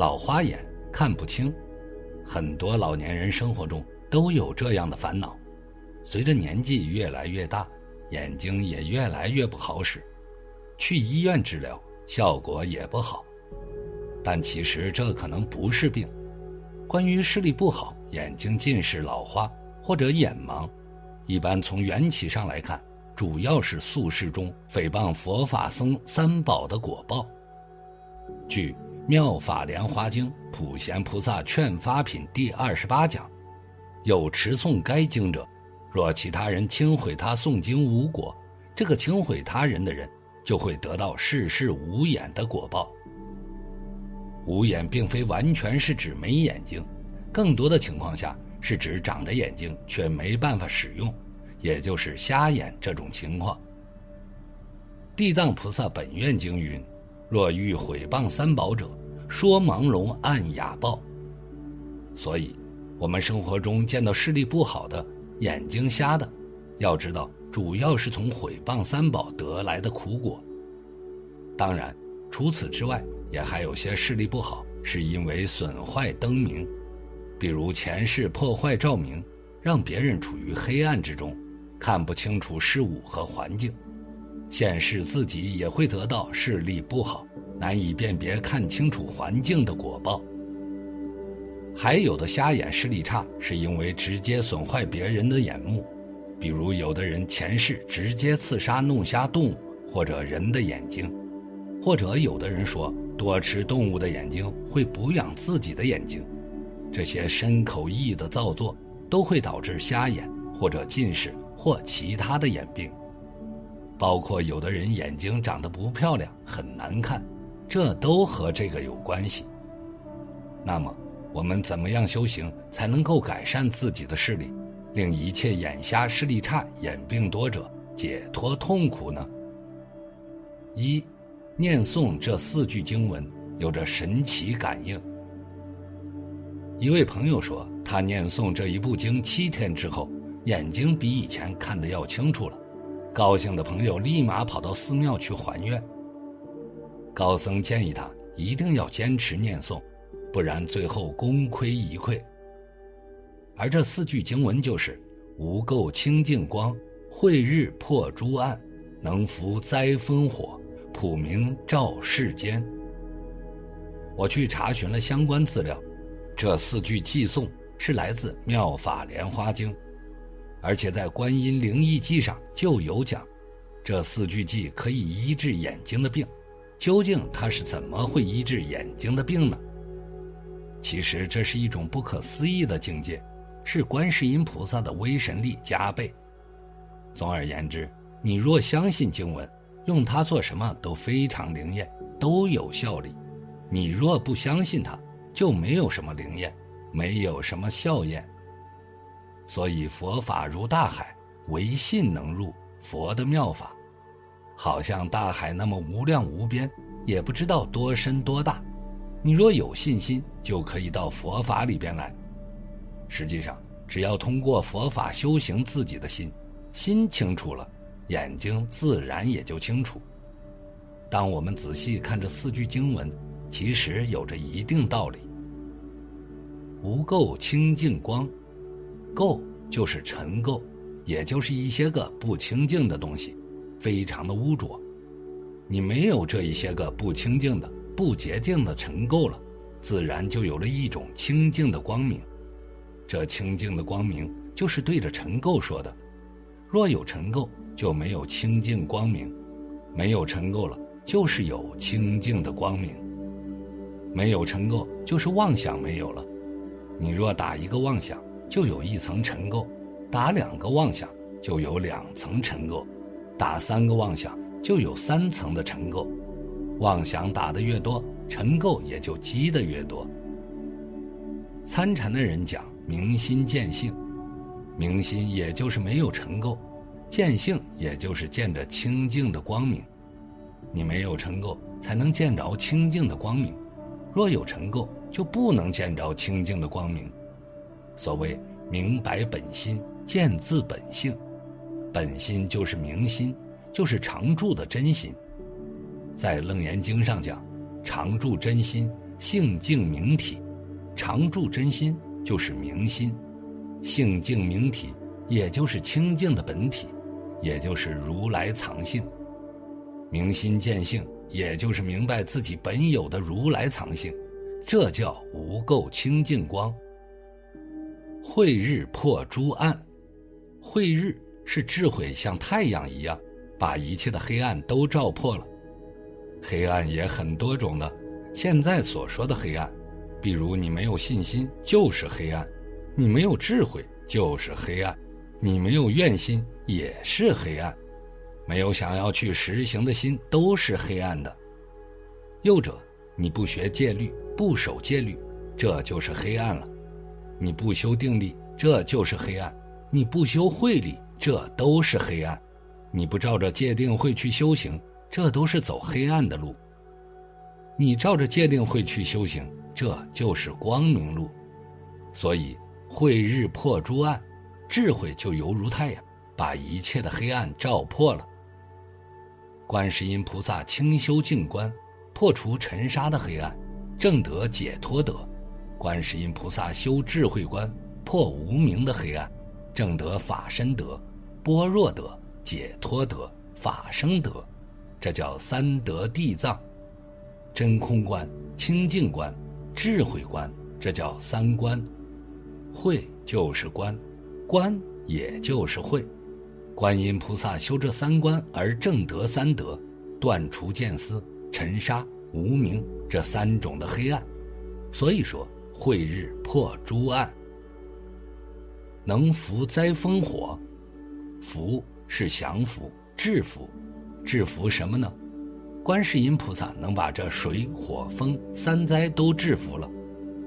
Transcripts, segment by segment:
老花眼看不清，很多老年人生活中都有这样的烦恼。随着年纪越来越大，眼睛也越来越不好使，去医院治疗效果也不好。但其实这可能不是病。关于视力不好、眼睛近视、老花或者眼盲，一般从缘起上来看，主要是宿世中诽谤佛法僧三宝的果报。据《妙法莲华经·普贤菩萨劝发品》第二十八讲，有持诵该经者，若其他人轻毁他诵经无果，这个轻毁他人的人就会得到世世无眼的果报。无眼并非完全是指没眼睛，更多的情况下是指长着眼睛却没办法使用，也就是瞎眼这种情况。地藏菩萨本愿经云：“若欲毁谤三宝者，说盲聋按哑报。”所以，我们生活中见到视力不好的、眼睛瞎的，要知道主要是从毁谤三宝得来的苦果。当然，除此之外。也还有些视力不好，是因为损坏灯明，比如前世破坏照明，让别人处于黑暗之中，看不清楚事物和环境；现世自己也会得到视力不好，难以辨别看清楚环境的果报。还有的瞎眼视力差，是因为直接损坏别人的眼目，比如有的人前世直接刺杀弄瞎动物或者人的眼睛，或者有的人说。多吃动物的眼睛会补养自己的眼睛，这些深口意的造作都会导致瞎眼或者近视或其他的眼病。包括有的人眼睛长得不漂亮，很难看，这都和这个有关系。那么，我们怎么样修行才能够改善自己的视力，令一切眼瞎、视力差、眼病多者解脱痛苦呢？一。念诵这四句经文有着神奇感应。一位朋友说，他念诵这一部经七天之后，眼睛比以前看得要清楚了。高兴的朋友立马跑到寺庙去还愿。高僧建议他一定要坚持念诵，不然最后功亏一篑。而这四句经文就是“无垢清净光，慧日破诸暗，能伏灾风火”。普明照世间。我去查询了相关资料，这四句寄诵是来自《妙法莲花经》，而且在《观音灵异记》上就有讲，这四句偈可以医治眼睛的病。究竟它是怎么会医治眼睛的病呢？其实这是一种不可思议的境界，是观世音菩萨的威神力加倍。总而言之，你若相信经文。用它做什么都非常灵验，都有效力。你若不相信它，就没有什么灵验，没有什么效验。所以佛法如大海，唯信能入。佛的妙法，好像大海那么无量无边，也不知道多深多大。你若有信心，就可以到佛法里边来。实际上，只要通过佛法修行自己的心，心清楚了。眼睛自然也就清楚。当我们仔细看这四句经文，其实有着一定道理。无垢清净光，垢就是尘垢，也就是一些个不清净的东西，非常的污浊。你没有这一些个不清净的、不洁净的尘垢了，自然就有了一种清净的光明。这清净的光明，就是对着尘垢说的。若有尘垢，就没有清净光明；没有尘垢了，就是有清净的光明。没有尘垢，就是妄想没有了。你若打一个妄想，就有一层尘垢；打两个妄想，就有两层尘垢；打三个妄想，就有三层的尘垢。妄想打得越多，尘垢也就积得越多。参禅的人讲明心见性，明心也就是没有尘垢，见性也就是见着清净的光明。你没有尘垢，才能见着清净的光明；若有尘垢，就不能见着清净的光明。所谓明白本心，见自本性，本心就是明心，就是常住的真心。在《楞严经》上讲，常住真心，性净明体。常住真心就是明心，性净明体，也就是清净的本体，也就是如来藏性。明心见性，也就是明白自己本有的如来藏性，这叫无垢清净光。慧日破诸暗，慧日是智慧像太阳一样，把一切的黑暗都照破了。黑暗也很多种的，现在所说的黑暗，比如你没有信心就是黑暗，你没有智慧就是黑暗，你没有愿心也是黑暗，没有想要去实行的心都是黑暗的。又者，你不学戒律，不守戒律，这就是黑暗了；你不修定力，这就是黑暗；你不修慧力，这都是黑暗；你不照着戒定慧去修行。这都是走黑暗的路。你照着戒定慧去修行，这就是光明路。所以慧日破诸暗，智慧就犹如太阳，把一切的黑暗照破了。观世音菩萨清修净观，破除尘沙的黑暗，正得解脱德。观世音菩萨修智慧观，破无明的黑暗，正得法身德、般若德、解脱德、法生德。这叫三德地藏，真空观、清净观、智慧观，这叫三观。慧就是观，观也就是慧。观音菩萨修这三观而正得三德，断除见思、尘沙、无明这三种的黑暗。所以说，慧日破诸暗，能伏灾风火。福是降服、制服。制服什么呢？观世音菩萨能把这水火风三灾都制服了，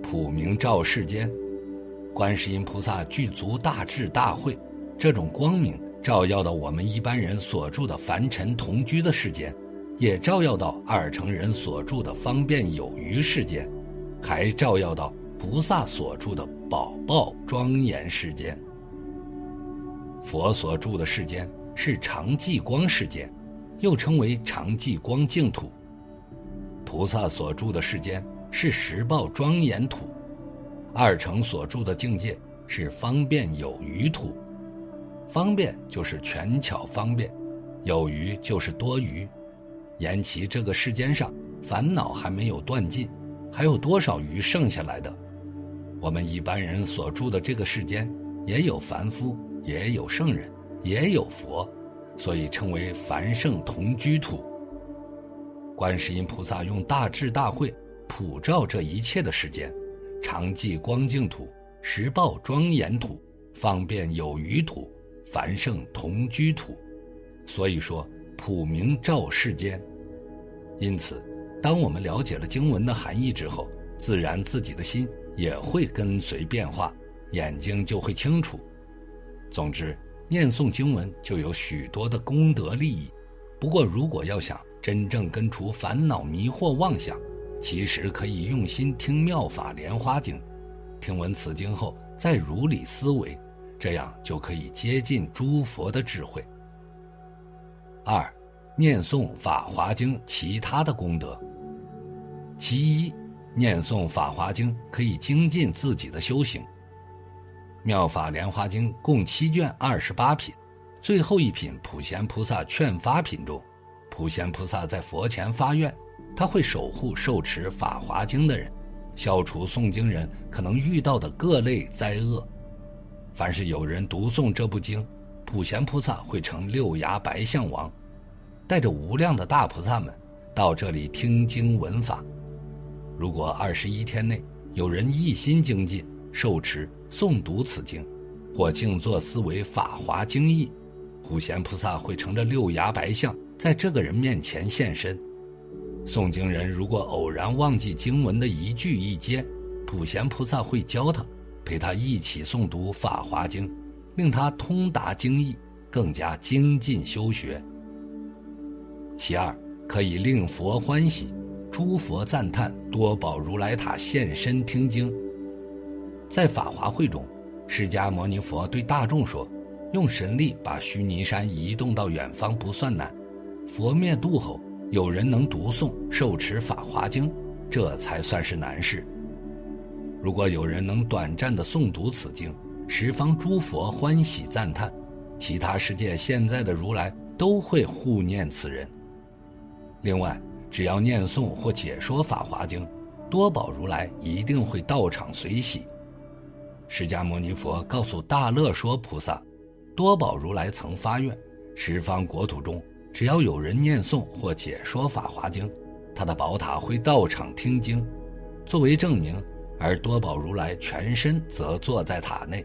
普明照世间。观世音菩萨具足大智大慧，这种光明照耀到我们一般人所住的凡尘同居的世间，也照耀到二乘人所住的方便有余世间，还照耀到菩萨所住的宝宝庄严世间。佛所住的世间是常寂光世间。又称为常寂光净土，菩萨所住的世间是十报庄严土，二乘所住的境界是方便有余土。方便就是权巧方便，有余就是多余。言其这个世间上烦恼还没有断尽，还有多少余剩下来的？我们一般人所住的这个世间，也有凡夫，也有圣人，也有佛。所以称为凡圣同居土。观世音菩萨用大智大慧普照这一切的世间，常寂光净土、时报庄严土、方便有余土、凡圣同居土。所以说普明照世间。因此，当我们了解了经文的含义之后，自然自己的心也会跟随变化，眼睛就会清楚。总之。念诵经文就有许多的功德利益，不过如果要想真正根除烦恼迷惑妄想，其实可以用心听《妙法莲花经》，听闻此经后再如理思维，这样就可以接近诸佛的智慧。二，念诵《法华经》其他的功德。其一，念诵《法华经》可以精进自己的修行。妙法莲华经共七卷二十八品，最后一品普贤菩萨劝发品中，普贤菩萨在佛前发愿，他会守护受持法华经的人，消除诵经人可能遇到的各类灾厄。凡是有人读诵这部经，普贤菩萨会成六牙白象王，带着无量的大菩萨们到这里听经闻法。如果二十一天内有人一心精进受持。诵读此经，或静坐思维法华经义，普贤菩萨会乘着六牙白象，在这个人面前现身。诵经人如果偶然忘记经文的一句一节，普贤菩萨会教他，陪他一起诵读《法华经》，令他通达经义，更加精进修学。其二，可以令佛欢喜，诸佛赞叹多宝如来塔现身听经。在法华会中，释迦牟尼佛对大众说：“用神力把须弥山移动到远方不算难，佛灭度后，有人能读诵受持法华经，这才算是难事。如果有人能短暂的诵读此经，十方诸佛欢喜赞叹，其他世界现在的如来都会护念此人。另外，只要念诵或解说法华经，多宝如来一定会到场随喜。”释迦牟尼佛告诉大乐说菩萨，多宝如来曾发愿，十方国土中只要有人念诵或解说法华经，他的宝塔会到场听经，作为证明。而多宝如来全身则坐在塔内。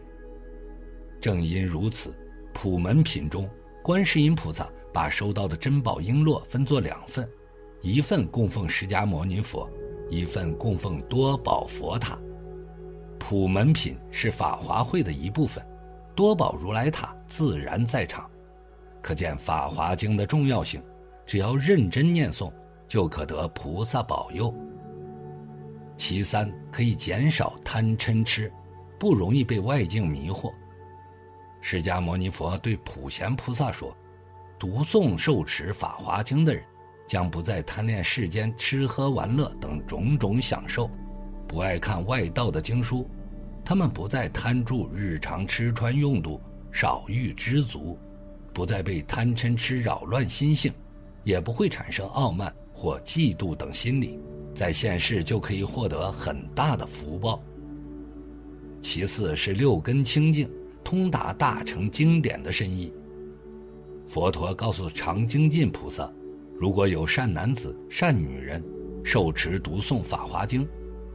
正因如此，普门品中，观世音菩萨把收到的珍宝璎珞分作两份，一份供奉释迦牟尼佛，一份供奉多宝佛塔。普门品是法华会的一部分，多宝如来塔自然在场，可见法华经的重要性。只要认真念诵，就可得菩萨保佑。其三，可以减少贪嗔痴，不容易被外境迷惑。释迦牟尼佛对普贤菩萨说：“读诵受持法华经的人，将不再贪恋世间吃喝玩乐等种种享受。”不爱看外道的经书，他们不再贪著日常吃穿用度，少欲知足，不再被贪嗔痴扰乱心性，也不会产生傲慢或嫉妒等心理，在现世就可以获得很大的福报。其次是六根清净，通达大乘经典的深意。佛陀告诉常精进菩萨，如果有善男子、善女人，受持读诵《法华经》。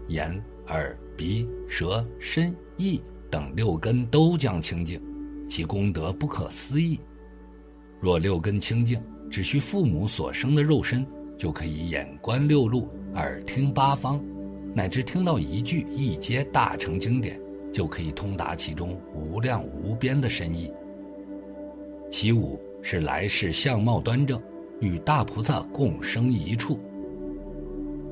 眼、耳、鼻、舌、身、意等六根都将清净，其功德不可思议。若六根清净，只需父母所生的肉身，就可以眼观六路，耳听八方，乃至听到一句一阶大乘经典，就可以通达其中无量无边的深意。其五是来世相貌端正，与大菩萨共生一处。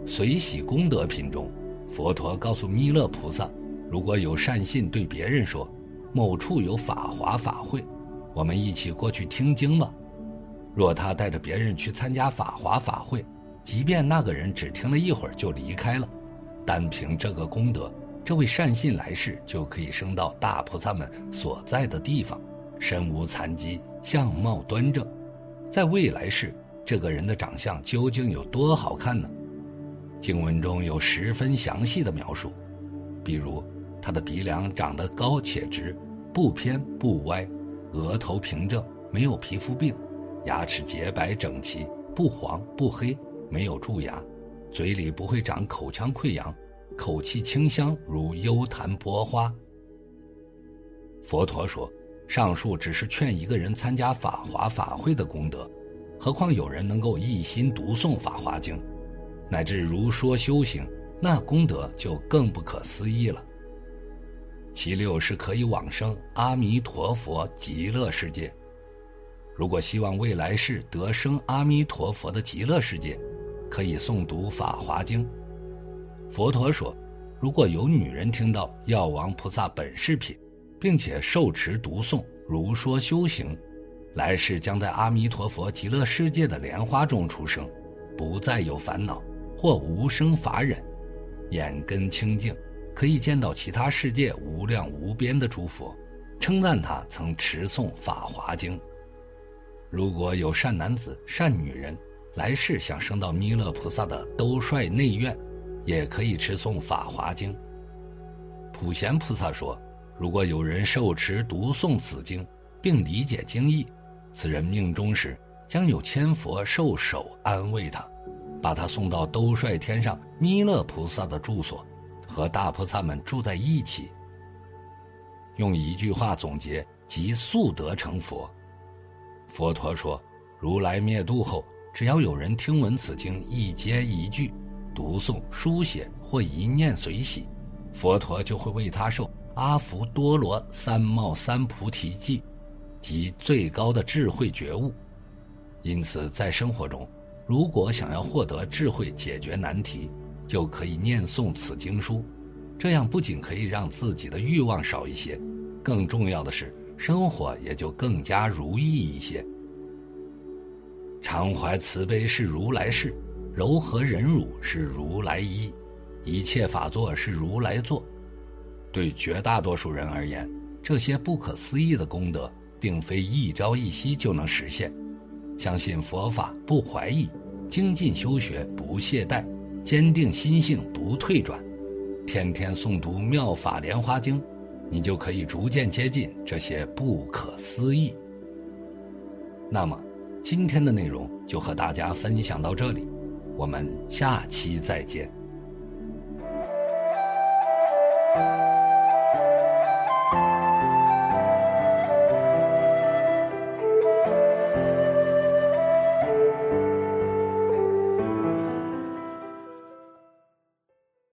随喜功德品中。佛陀告诉弥勒菩萨，如果有善信对别人说：“某处有法华法会，我们一起过去听经吧。”若他带着别人去参加法华法会，即便那个人只听了一会儿就离开了，单凭这个功德，这位善信来世就可以升到大菩萨们所在的地方，身无残疾，相貌端正。在未来世，这个人的长相究竟有多好看呢？经文中有十分详细的描述，比如他的鼻梁长得高且直，不偏不歪，额头平正，没有皮肤病，牙齿洁白整齐，不黄不黑，没有蛀牙，嘴里不会长口腔溃疡，口气清香如幽檀波花。佛陀说，上述只是劝一个人参加法华法会的功德，何况有人能够一心读诵《法华经》。乃至如说修行，那功德就更不可思议了。其六是可以往生阿弥陀佛极乐世界。如果希望未来世得生阿弥陀佛的极乐世界，可以诵读《法华经》。佛陀说，如果有女人听到药王菩萨本事品，并且受持读诵如说修行，来世将在阿弥陀佛极乐世界的莲花中出生，不再有烦恼。或无生法忍，眼根清净，可以见到其他世界无量无边的诸佛，称赞他曾持诵《法华经》。如果有善男子、善女人来世想升到弥勒菩萨的兜率内院，也可以持诵《法华经》。普贤菩萨说：如果有人受持读诵此经，并理解经义，此人命中时将有千佛受手安慰他。把他送到兜率天上弥勒菩萨的住所，和大菩萨们住在一起。用一句话总结，即速得成佛。佛陀说，如来灭度后，只要有人听闻此经一节一句，读诵、书写或一念随喜，佛陀就会为他受阿福多罗三藐三菩提记，即最高的智慧觉悟。因此，在生活中，如果想要获得智慧解决难题，就可以念诵此经书。这样不仅可以让自己的欲望少一些，更重要的是，生活也就更加如意一些。常怀慈悲是如来事，柔和忍辱是如来一，一切法作是如来作。对绝大多数人而言，这些不可思议的功德，并非一朝一夕就能实现。相信佛法不怀疑，精进修学不懈怠坚定心性不退转。天天诵读妙法莲花经你就可以逐渐接近这些不可思议。那么今天的内容就和大家分享到这里我们下期再见。